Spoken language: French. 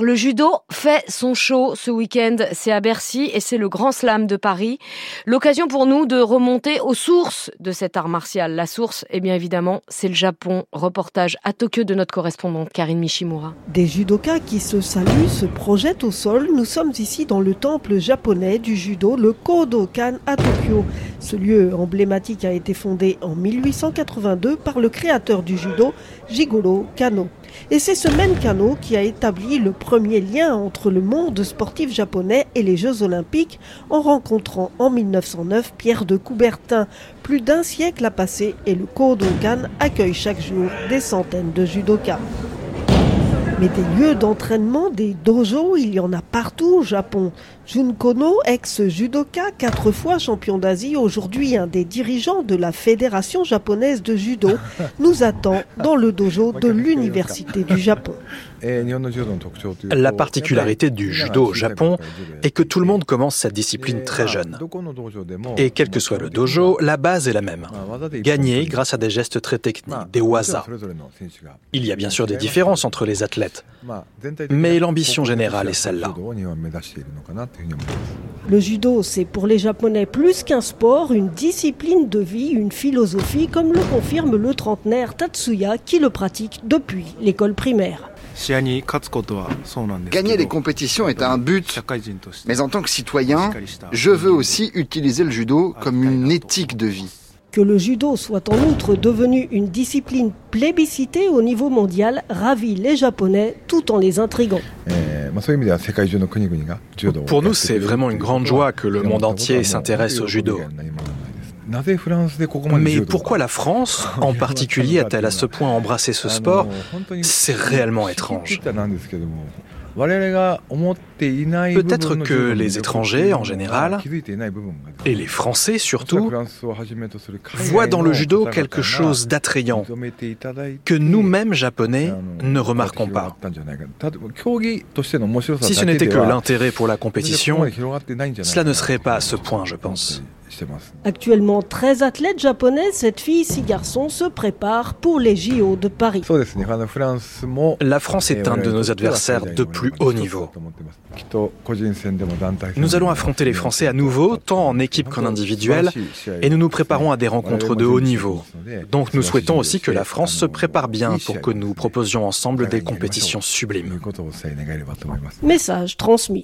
Le judo fait son show ce week-end, c'est à Bercy et c'est le Grand Slam de Paris. L'occasion pour nous de remonter aux sources de cet art martial. La source, eh bien évidemment, c'est le Japon. Reportage à Tokyo de notre correspondante Karine Mishimura. Des judokas qui se saluent, se projettent au sol. Nous sommes ici dans le temple japonais du judo, le Kodokan à Tokyo. Ce lieu emblématique a été fondé en 1882 par le créateur du judo, Jigoro Kano. Et c'est ce même Kano qui a établi le premier lien entre le monde sportif japonais et les Jeux olympiques en rencontrant en 1909 Pierre de Coubertin. Plus d'un siècle a passé et le Kodokan accueille chaque jour des centaines de judokas. Mais des lieux d'entraînement, des dojos, il y en a partout au Japon. Jun Kono, ex-judoka, quatre fois champion d'Asie, aujourd'hui un des dirigeants de la Fédération japonaise de judo, nous attend dans le dojo de l'Université du Japon. La particularité du judo au Japon est que tout le monde commence sa discipline très jeune. Et quel que soit le dojo, la base est la même. Gagner grâce à des gestes très techniques, des waza. Il y a bien sûr des différences entre les athlètes, mais l'ambition générale est celle-là. Le judo, c'est pour les Japonais plus qu'un sport, une discipline de vie, une philosophie, comme le confirme le trentenaire Tatsuya qui le pratique depuis l'école primaire. Gagner les compétitions est un but, mais en tant que citoyen, je veux aussi utiliser le judo comme une éthique de vie. Que le judo soit en outre devenu une discipline plébiscitée au niveau mondial ravit les Japonais tout en les intriguant. Pour nous, c'est vraiment une grande joie que le monde entier s'intéresse au judo. Mais pourquoi la France, en particulier, a-t-elle à ce point embrassé ce sport C'est réellement étrange. Peut-être que les étrangers en général, et les Français surtout, voient dans le judo quelque chose d'attrayant que nous-mêmes japonais ne remarquons pas. Si ce n'était que l'intérêt pour la compétition, cela ne serait pas à ce point, je pense. Actuellement 13 athlètes japonais, 7 filles, 6 garçons se préparent pour les JO de Paris. La France est un de nos adversaires de plus haut niveau. Nous allons affronter les Français à nouveau, tant en équipe qu'en individuel, et nous nous préparons à des rencontres de haut niveau. Donc nous souhaitons aussi que la France se prépare bien pour que nous proposions ensemble des compétitions sublimes. Message transmis.